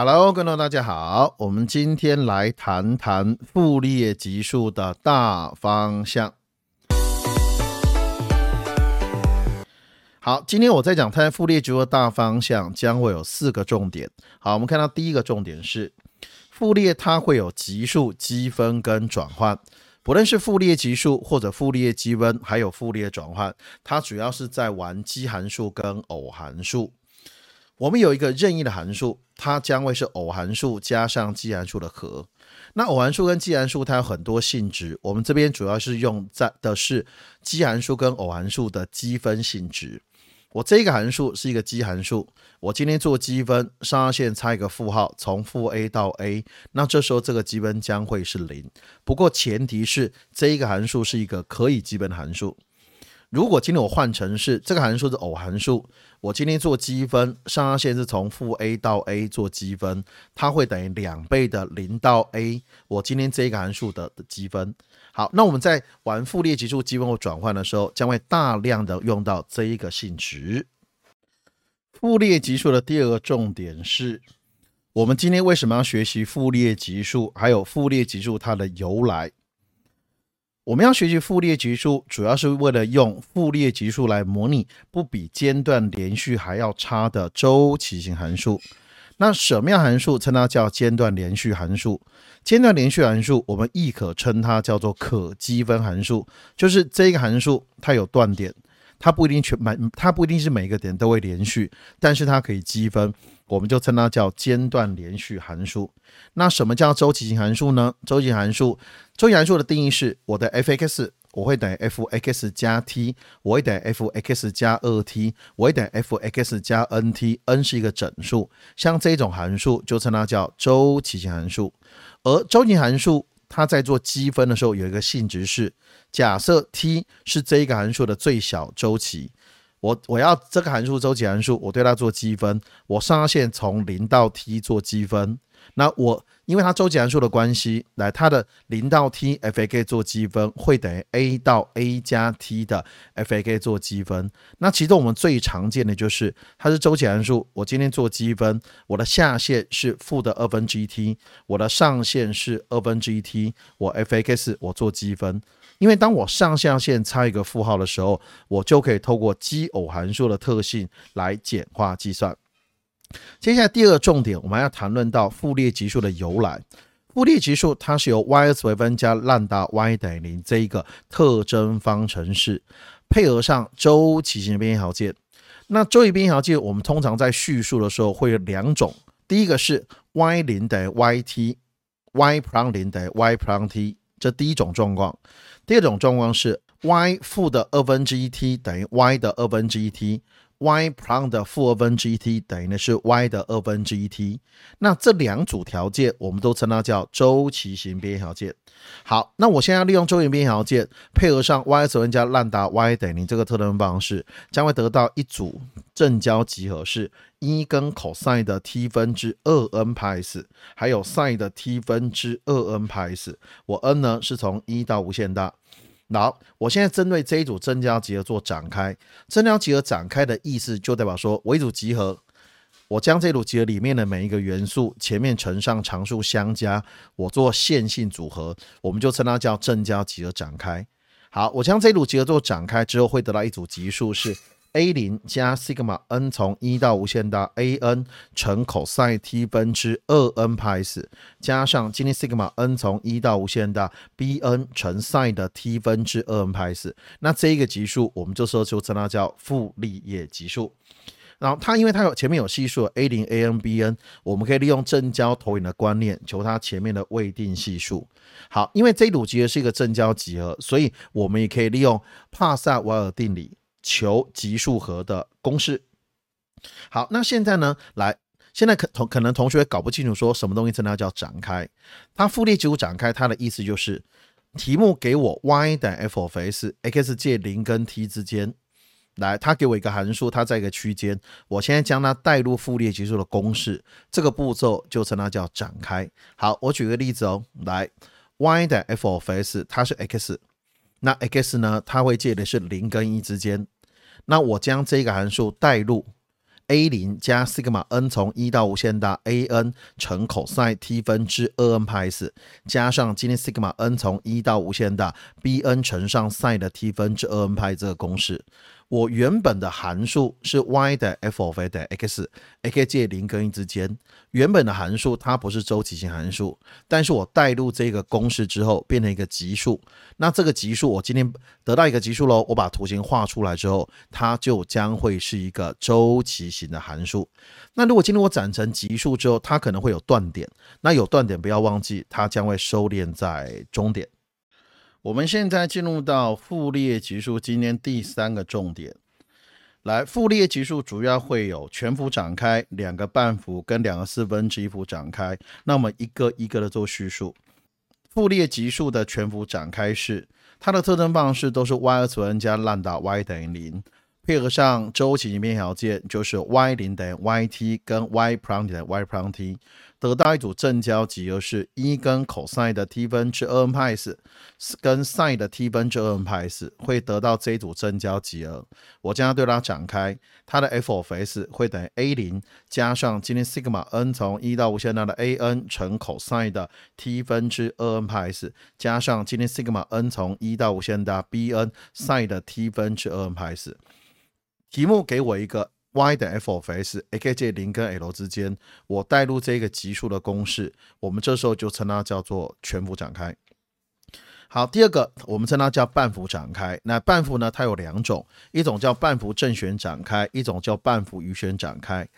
Hello，观众大家好，我们今天来谈谈傅立叶级数的大方向。好，今天我在讲它傅立叶级数的大方向，将会有四个重点。好，我们看到第一个重点是傅立叶，它会有级数、积分跟转换。不论是傅立叶级数或者傅立叶积分，还有傅立叶转换，它主要是在玩奇函数跟偶函数。我们有一个任意的函数，它将会是偶函数加上奇函数的和。那偶函数跟奇函数它有很多性质，我们这边主要是用在的是奇函数跟偶函数的积分性质。我这个函数是一个奇函数，我今天做积分，上下限差一个负号，从负 a 到 a，那这时候这个积分将会是零。不过前提是这一个函数是一个可以积分的函数。如果今天我换成是这个函数是偶函数，我今天做积分，上下限是从负 a 到 a 做积分，它会等于两倍的零到 a。我今天这一个函数的的积分，好，那我们在玩复列级数积分或转换的时候，将会大量的用到这一个性质。复列级数的第二个重点是，我们今天为什么要学习复列级数，还有复列级数它的由来？我们要学习傅列级数，主要是为了用傅列级数来模拟不比间断连续还要差的周期性函数。那什么样函数称它叫间断连续函数？间断连续函数，我们亦可称它叫做可积分函数，就是这个函数它有断点。它不一定全每，它不一定是每个点都会连续，但是它可以积分，我们就称它叫间断连续函数。那什么叫周期性函数呢？周期函数，周期函数的定义是我的 f(x) 我会等于 f(x) 加 t，我会等于 f(x) 加二 t，我会等于 f(x) 加 n(t)，n 是一个整数，像这种函数就称它叫周期性函数。而周期函数它在做积分的时候有一个性质是。假设 t 是这一个函数的最小周期，我我要这个函数周期函数，我对它做积分，我上下限从零到 t 做积分，那我。因为它周期函数的关系，来它的零到 t f a k 做积分会等于 a 到 a 加 t 的 f a k 做积分。那其中我们最常见的就是它是周期函数，我今天做积分，我的下限是负的二分之一 t，我的上限是二分之一 t，我 f a k 我做积分。因为当我上下限差一个负号的时候，我就可以透过奇偶函数的特性来简化计算。接下来第二个重点，我们要谈论到傅列级数的由来。傅列级数它是由 y s 微分加 lambda y 等于零这一个特征方程式，配合上周期性边条件。那周期边条件，我们通常在叙述的时候会有两种，第一个是 y 零等于 y(t)，y prime 零等于 y prime t，这第一种状况。第二种状况是 y 负的二分之一 t 等于 y 的二分之一 t。y prime 的负二分之一 t 等于的是 y 的二分之一 t，那这两组条件我们都称它叫周期型边条件。好，那我现在利用周期边条件配合上 y 分加兰达 y 等于这个特征方式，将会得到一组正交集合是一跟 cos 的 t 分之二 n 派 s，还有 sin 的 t 分之二 n 派 s，我 n 呢是从一到无限大。好，我现在针对这一组增加集合做展开，增加集合展开的意思就代表说，我一组集合，我将这组集合里面的每一个元素前面乘上常数相加，我做线性组合，我们就称它叫正交集合展开。好，我将这组集合做展开之后，会得到一组级数是。A 零加 sigma n 从一到无限大 a n 乘 cos t 分之二 n 派 s 加上今天 sigma n 从一到无限大 b n 乘 sin 的 t 分之二 n 派 s，那这一个级数我们就说就称它叫傅立叶级数。然后它因为它有前面有系数 a 零 a n b n，我们可以利用正交投影的观念求它前面的未定系数。好，因为这组集合是一个正交集合，所以我们也可以利用帕萨瓦尔定理。求级数和的公式。好，那现在呢？来，现在可同可能同学搞不清楚，说什么东西称它叫展开。它复列级数展开，它的意思就是题目给我 y 等于 f of s，x 介零跟 t 之间。来，它给我一个函数，它在一个区间。我现在将它带入复列级数的公式，这个步骤就称它叫展开。好，我举个例子哦。来，y 等于 f of s，它是 x，那 x 呢？它会介的是零跟一之间。那我将这个函数代入 a 零加 sigma n 从一到无限大 a n 乘 cos t 分之二 n 派 s 加上今天 sigma n 从一到无限大 b n 乘上 sin 的 t 分之二 n 派这个公式。我原本的函数是 y 的 f of a 的 x，x 介零跟一之间。原本的函数它不是周期性函数，但是我带入这个公式之后变成一个级数。那这个级数我今天得到一个级数喽，我把图形画出来之后，它就将会是一个周期型的函数。那如果今天我展成级数之后，它可能会有断点。那有断点不要忘记，它将会收敛在终点。我们现在进入到傅立叶级数，今天第三个重点。来，傅立叶级数主要会有全幅展开、两个半幅跟两个四分之一幅展开。那我们一个一个的做叙述。傅立叶级数的全幅展开式它的特征方式都是 y 二次 n 加 lambda y 等于零，配合上周期面条件就是 y 零等于 yt 跟 y prime 等于 y prime t。得到一组正交集合是一跟 cos 的 t 分之二 n 派 s 跟 sin 的 t 分之二 n 派 s 会得到这一组正交集合。我将要对它展开，它的 f of s 会等于 a 零加上今天 sigma n 从一到无限大的 a n 乘 cos 的 t 分之二 n 派 s 加上今天 sigma n 从一到无限大 b n sin 的 t 分之二 n 派 s。题目给我一个。Y 等 f of s，x 介零跟 l 之间，我代入这个级数的公式，我们这时候就称它叫做全幅展开。好，第二个我们称它叫半幅展开。那半幅呢，它有两种，一种叫半幅正弦展开，一种叫半幅余弦展开。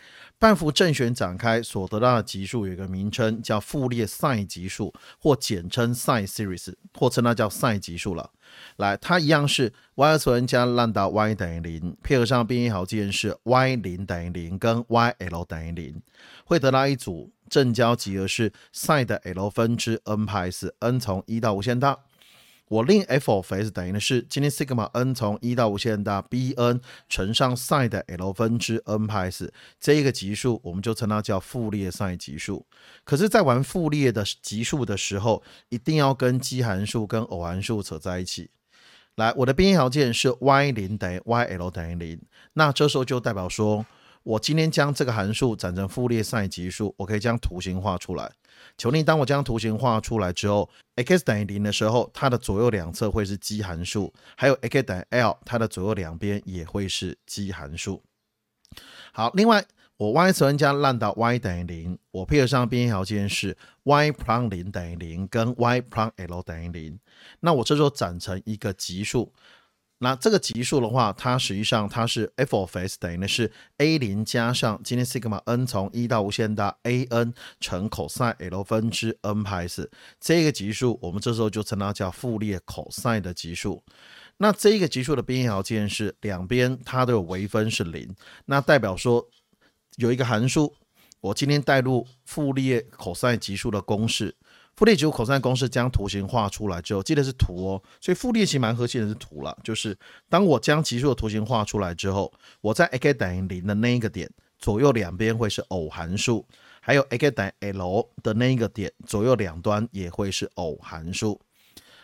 半幅正弦展开所得到的级数有一个名称叫傅立叶 sin 级数，或简称 sin series，或称它叫 sin 级数了。来，它一样是 y 二次 n 加 lambda y 等于零，配合上变异条件是 y 零等于零跟 y l 等于零，会得到一组正交集合是 sin 的 l 分之 n 派 s，n 从一到无限大。我令 f of s 等于的是今天 sigma n 从一到无限大 b n 乘上 sin 的 l 分之 n 派 s 这一个级数，我们就称它叫傅立叶 sin 级数。可是，在玩傅立叶的级数的时候，一定要跟奇函数跟偶函数扯在一起。来，我的变异条件是 y 零等于 y l 等于零，那这时候就代表说。我今天将这个函数转成傅立叶 sin 级数，我可以将图形画出来。求你，当我将图形画出来之后，x 等于零的时候，它的左右两侧会是奇函数；还有 x 等于 l，它的左右两边也会是奇函数。好，另外我 y 乘 n 加 lambda y 等于零，我配合上边条件是 y prime 零等于零跟 y prime l 等于零，那我这时候转成一个级数。那这个级数的话，它实际上它是 f of s 等于的是 a 零加上今天 sigma n 从一到无限大 a n 乘 cos l 分之 n 派 s 这个级数，我们这时候就称它叫傅立叶 cos 的级数。那这个级数的变异条件是两边它都有微分是零，那代表说有一个函数，我今天带入傅立叶 cos 级数的公式。傅立叶级数 cos 公式将图形画出来之后，记得是图哦，所以傅立叶其实蛮核心的是图了，就是当我将级数的图形画出来之后，我在 x 等于零的那一个点左右两边会是偶函数，还有 x 等于 l 的那一个点左右两端也会是偶函数。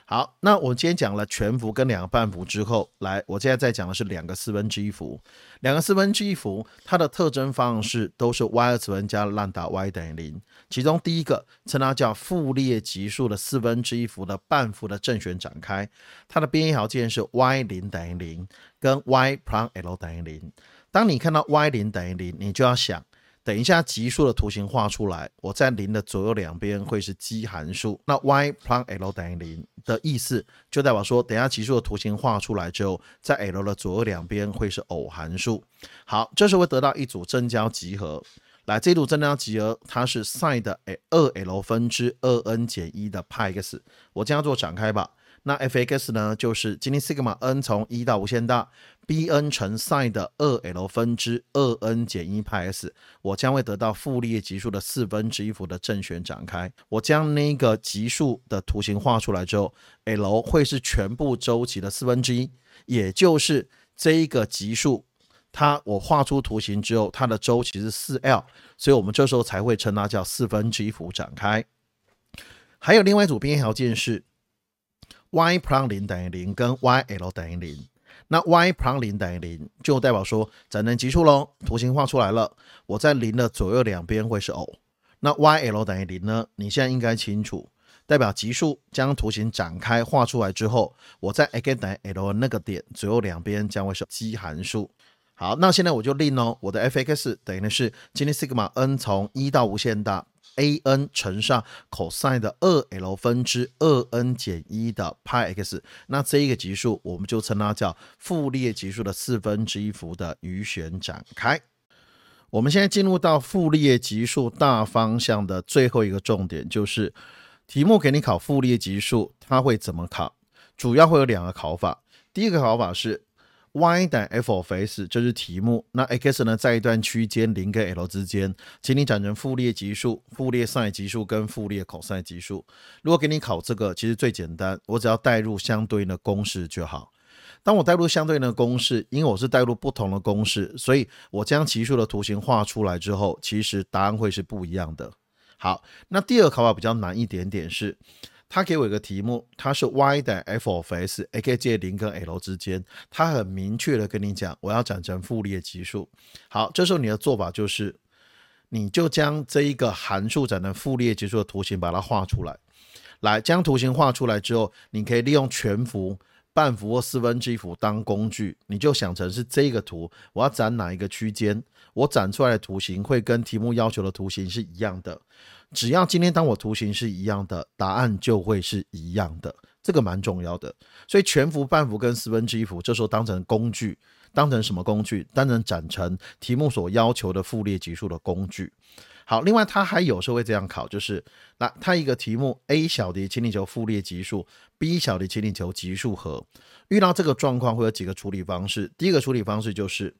好，那我今天讲了全幅跟两个半幅之后，来，我现在再讲的是两个四分之一幅。两个四分之一幅，它的特征方式都是 y 二次方加 lambda y 等于零。其中第一个称它叫傅立叶级数的四分之一幅的半幅的正弦展开，它的变异条件是 y 零等于零跟 y prime l 等于零。当你看到 y 零等于零，你就要想。等一下，级数的图形画出来，我在零的左右两边会是奇函数。那 y plus l 等于零的意思，就代表说，等下级数的图形画出来之后，在 l 的左右两边会是偶函数。好，这时候会得到一组正交集合。来，这组正交集合，它是 sin 的二 l 分之二 n 减一的派 x。我这样做展开吧。那 f(x) 呢，就是今天 sigma n 从一到无限大，b n 乘 sin 的二 l 分之二 n 减一派 s，我将会得到傅立叶级数的四分之一幅的正弦展开。我将那个级数的图形画出来之后，l 会是全部周期的四分之一，也就是这一个级数，它我画出图形之后，它的周期是四 l，所以我们这时候才会称它叫四分之一幅展开。还有另外一组变异条件是。y prime 零等于零跟 y l 等于零，那 y 旁零等于零，就代表说展能级数喽。图形画出来了，我在零的左右两边会是 O。那 y l 等于零呢？你现在应该清楚，代表级数将图形展开画出来之后，我在 x 等于 l 那个点左右两边将会是奇函数。好，那现在我就令哦，我的 f(x) 等于的是今天 sigma n 从一到无限大。A n 乘上 cos 的二 l 分之二 n 减一的派 x，那这一个级数我们就称它叫傅立叶级数的四分之一幅的余弦展开。我们现在进入到傅立叶级数大方向的最后一个重点，就是题目给你考傅立叶级数，它会怎么考？主要会有两个考法，第一个考法是。Y 等于 f of s，这是题目。那 x 呢，在一段区间零跟 l 之间，请你展成复列级数、复列 sin 级数跟傅列 cos 级数。如果给你考这个，其实最简单，我只要代入相对应的公式就好。当我代入相对应的公式，因为我是代入不同的公式，所以我将级数的图形画出来之后，其实答案会是不一样的。好，那第二个考法比较难一点点是。他给我一个题目，它是 y 等于 f of s，a 可以借零跟 l 之间，他很明确的跟你讲，我要展成复列级数。好，这时候你的做法就是，你就将这一个函数展成复列级数的图形把它画出来。来，将图形画出来之后，你可以利用全幅、半幅或四分之一幅当工具，你就想成是这个图，我要展哪一个区间，我展出来的图形会跟题目要求的图形是一样的。只要今天当我图形是一样的，答案就会是一样的，这个蛮重要的。所以全幅、半幅跟四分之一幅，这时候当成工具，当成什么工具？当成展成题目所要求的复列级数的工具。好，另外它还有时候会这样考，就是那它一个题目 A 小的请你求复列级数，B 小的请你求级数和。遇到这个状况会有几个处理方式。第一个处理方式就是。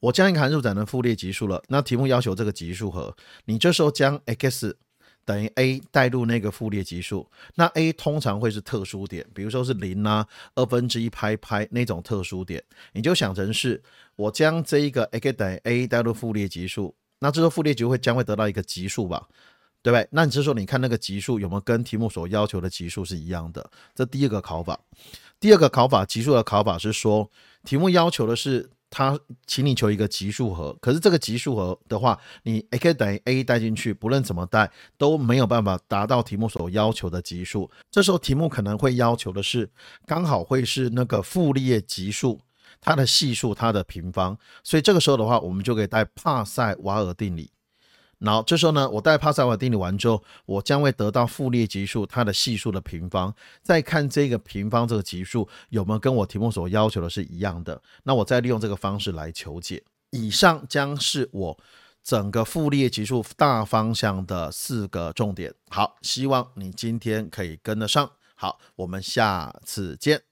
我将一个函数展成复列级数了，那题目要求这个级数和你这时候将 x 等于 a 带入那个复列级数，那 a 通常会是特殊点，比如说是零啊、二分之一拍拍那种特殊点，你就想成是我将这一个 x 等于 a 带入复列级数，那这时候复列级会将会得到一个级数吧，对不对？那你这时候你看那个级数有没有跟题目所要求的级数是一样的？这第一个考法。第二个考法，级数的考法是说题目要求的是。他请你求一个级数和，可是这个级数和的话，你 x 等于 a 带进去，不论怎么带都没有办法达到题目所要求的级数。这时候题目可能会要求的是，刚好会是那个傅立叶级数，它的系数，它的平方。所以这个时候的话，我们就可以带帕塞瓦尔定理。然后这时候呢，我带帕塞瓦定理完之后，我将会得到傅立叶级数它的系数的平方。再看这个平方这个级数有没有跟我题目所要求的是一样的，那我再利用这个方式来求解。以上将是我整个傅立叶级数大方向的四个重点。好，希望你今天可以跟得上。好，我们下次见。